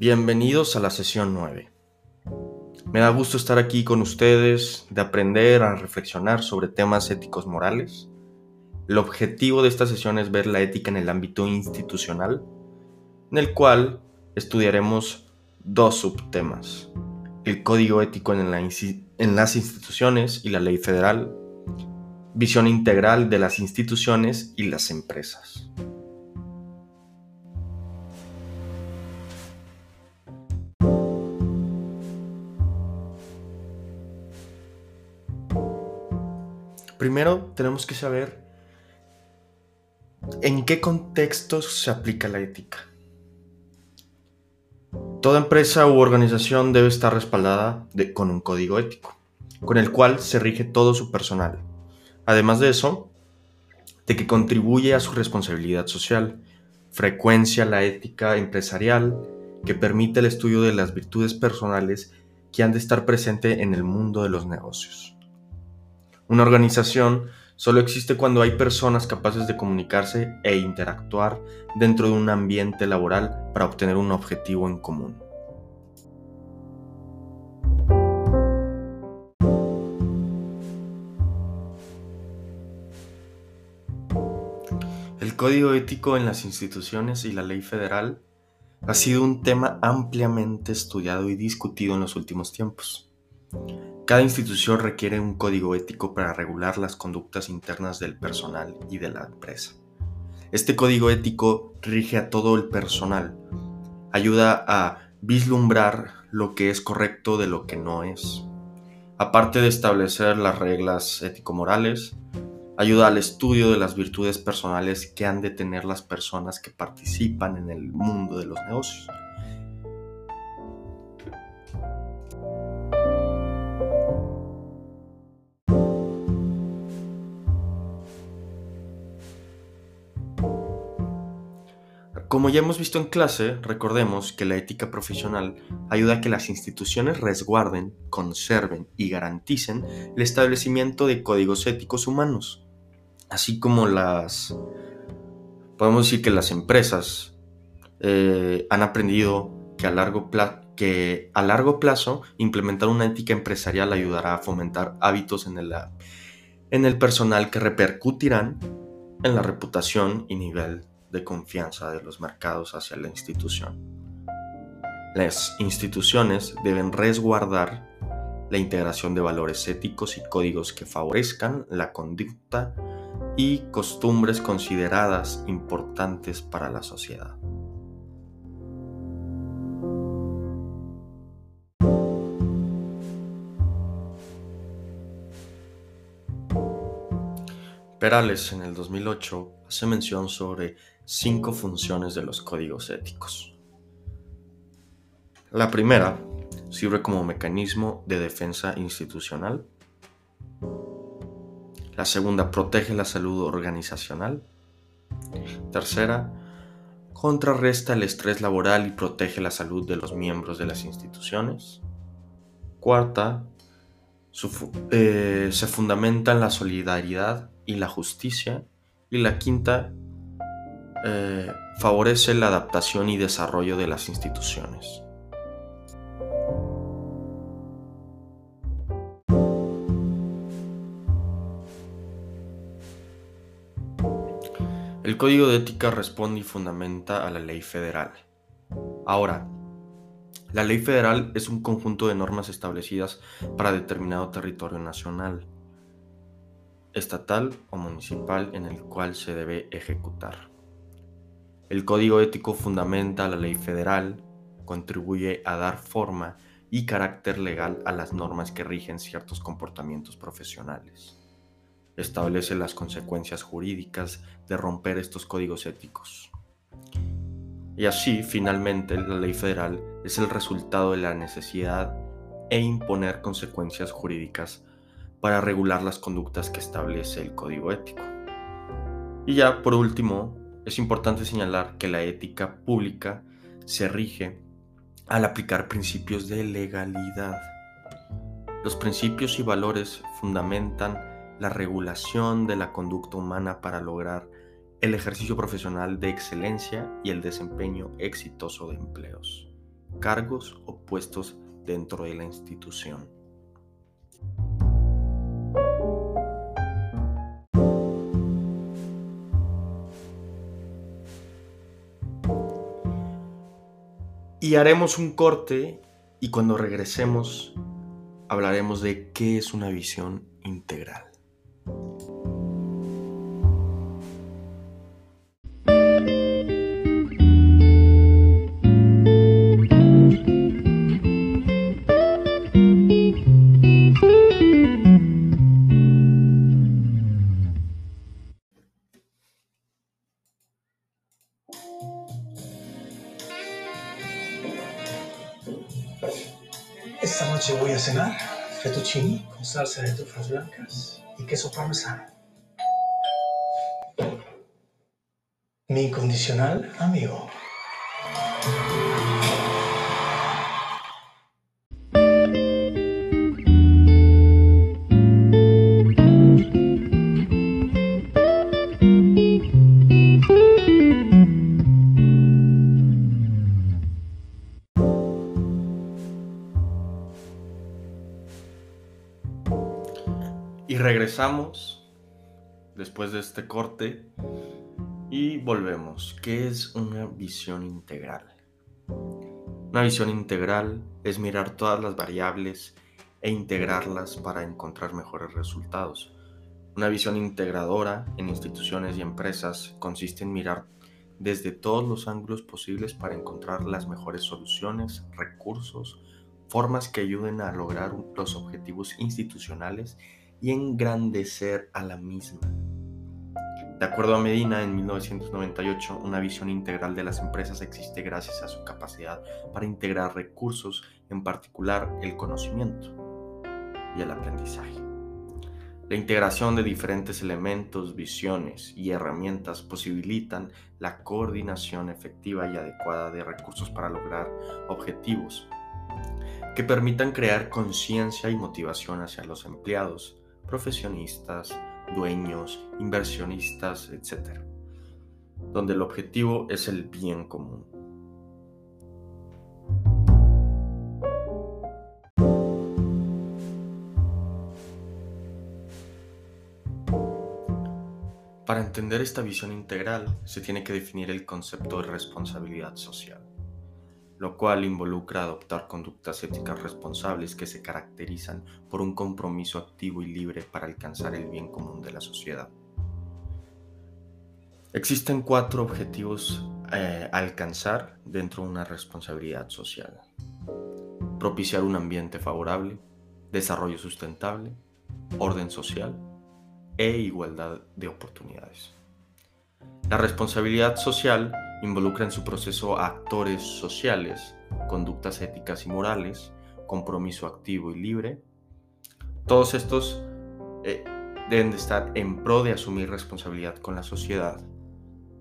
Bienvenidos a la sesión 9. Me da gusto estar aquí con ustedes, de aprender a reflexionar sobre temas éticos morales. El objetivo de esta sesión es ver la ética en el ámbito institucional, en el cual estudiaremos dos subtemas. El código ético en, en las instituciones y la ley federal. Visión integral de las instituciones y las empresas. Primero tenemos que saber en qué contextos se aplica la ética. Toda empresa u organización debe estar respaldada con un código ético, con el cual se rige todo su personal. Además de eso, de que contribuye a su responsabilidad social, frecuencia la ética empresarial, que permite el estudio de las virtudes personales que han de estar presentes en el mundo de los negocios. Una organización solo existe cuando hay personas capaces de comunicarse e interactuar dentro de un ambiente laboral para obtener un objetivo en común. El código ético en las instituciones y la ley federal ha sido un tema ampliamente estudiado y discutido en los últimos tiempos. Cada institución requiere un código ético para regular las conductas internas del personal y de la empresa. Este código ético rige a todo el personal, ayuda a vislumbrar lo que es correcto de lo que no es. Aparte de establecer las reglas ético-morales, ayuda al estudio de las virtudes personales que han de tener las personas que participan en el mundo de los negocios. Como ya hemos visto en clase, recordemos que la ética profesional ayuda a que las instituciones resguarden, conserven y garanticen el establecimiento de códigos éticos humanos, así como las... Podemos decir que las empresas eh, han aprendido que a, largo plazo implementar una ética empresarial ayudará a fomentar hábitos en el, en el personal que repercutirán en la reputación y nivel de confianza de los mercados hacia la institución. Las instituciones deben resguardar la integración de valores éticos y códigos que favorezcan la conducta y costumbres consideradas importantes para la sociedad. Perales en el 2008 hace mención sobre cinco funciones de los códigos éticos. La primera sirve como mecanismo de defensa institucional. La segunda protege la salud organizacional. Tercera, contrarresta el estrés laboral y protege la salud de los miembros de las instituciones. Cuarta, eh, se fundamenta en la solidaridad y la justicia. Y la quinta, eh, favorece la adaptación y desarrollo de las instituciones. El Código de Ética responde y fundamenta a la ley federal. Ahora, la ley federal es un conjunto de normas establecidas para determinado territorio nacional, estatal o municipal en el cual se debe ejecutar. El código ético fundamenta la ley federal, contribuye a dar forma y carácter legal a las normas que rigen ciertos comportamientos profesionales. Establece las consecuencias jurídicas de romper estos códigos éticos. Y así, finalmente, la ley federal es el resultado de la necesidad e imponer consecuencias jurídicas para regular las conductas que establece el código ético. Y ya, por último, es importante señalar que la ética pública se rige al aplicar principios de legalidad. Los principios y valores fundamentan la regulación de la conducta humana para lograr el ejercicio profesional de excelencia y el desempeño exitoso de empleos. cargos o puestos dentro de la institución. Y haremos un corte y cuando regresemos hablaremos de qué es una visión integral. Noche voy a cenar fettuccini con salsa de trufas blancas y queso parmesano. Mi incondicional amigo. Y regresamos después de este corte y volvemos. ¿Qué es una visión integral? Una visión integral es mirar todas las variables e integrarlas para encontrar mejores resultados. Una visión integradora en instituciones y empresas consiste en mirar desde todos los ángulos posibles para encontrar las mejores soluciones, recursos, formas que ayuden a lograr los objetivos institucionales y engrandecer a la misma. De acuerdo a Medina, en 1998, una visión integral de las empresas existe gracias a su capacidad para integrar recursos, en particular el conocimiento y el aprendizaje. La integración de diferentes elementos, visiones y herramientas posibilitan la coordinación efectiva y adecuada de recursos para lograr objetivos que permitan crear conciencia y motivación hacia los empleados, profesionistas, dueños, inversionistas, etc. Donde el objetivo es el bien común. Para entender esta visión integral se tiene que definir el concepto de responsabilidad social lo cual involucra adoptar conductas éticas responsables que se caracterizan por un compromiso activo y libre para alcanzar el bien común de la sociedad. Existen cuatro objetivos eh, a alcanzar dentro de una responsabilidad social. Propiciar un ambiente favorable, desarrollo sustentable, orden social e igualdad de oportunidades. La responsabilidad social involucra en su proceso actores sociales, conductas éticas y morales, compromiso activo y libre. Todos estos eh, deben de estar en pro de asumir responsabilidad con la sociedad.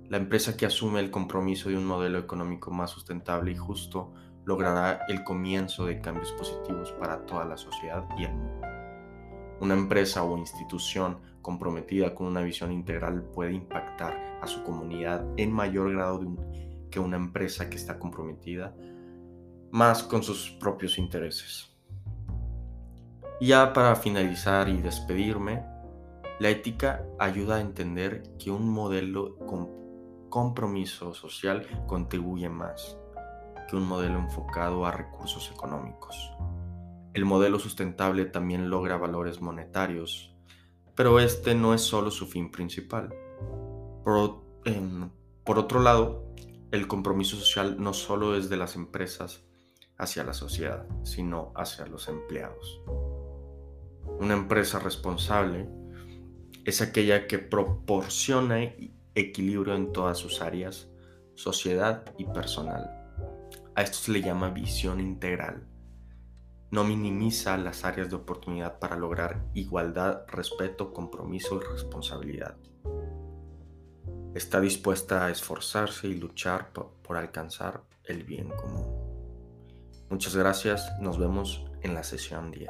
La empresa que asume el compromiso de un modelo económico más sustentable y justo logrará el comienzo de cambios positivos para toda la sociedad y el mundo. Una empresa o institución comprometida con una visión integral puede impactar a su comunidad en mayor grado que una empresa que está comprometida más con sus propios intereses. Ya para finalizar y despedirme, la ética ayuda a entender que un modelo con compromiso social contribuye más que un modelo enfocado a recursos económicos. El modelo sustentable también logra valores monetarios, pero este no es solo su fin principal. Por, otro lado, el compromiso social no solo es de las empresas hacia la sociedad, sino hacia los empleados. Una empresa responsable es aquella que proporciona equilibrio en todas sus áreas, sociedad y personal. A esto se le llama visión integral no minimiza las áreas de oportunidad para lograr igualdad, respeto, compromiso y responsabilidad. Está dispuesta a esforzarse y luchar por, alcanzar el bien común. Muchas gracias, nos vemos en la sesión 10.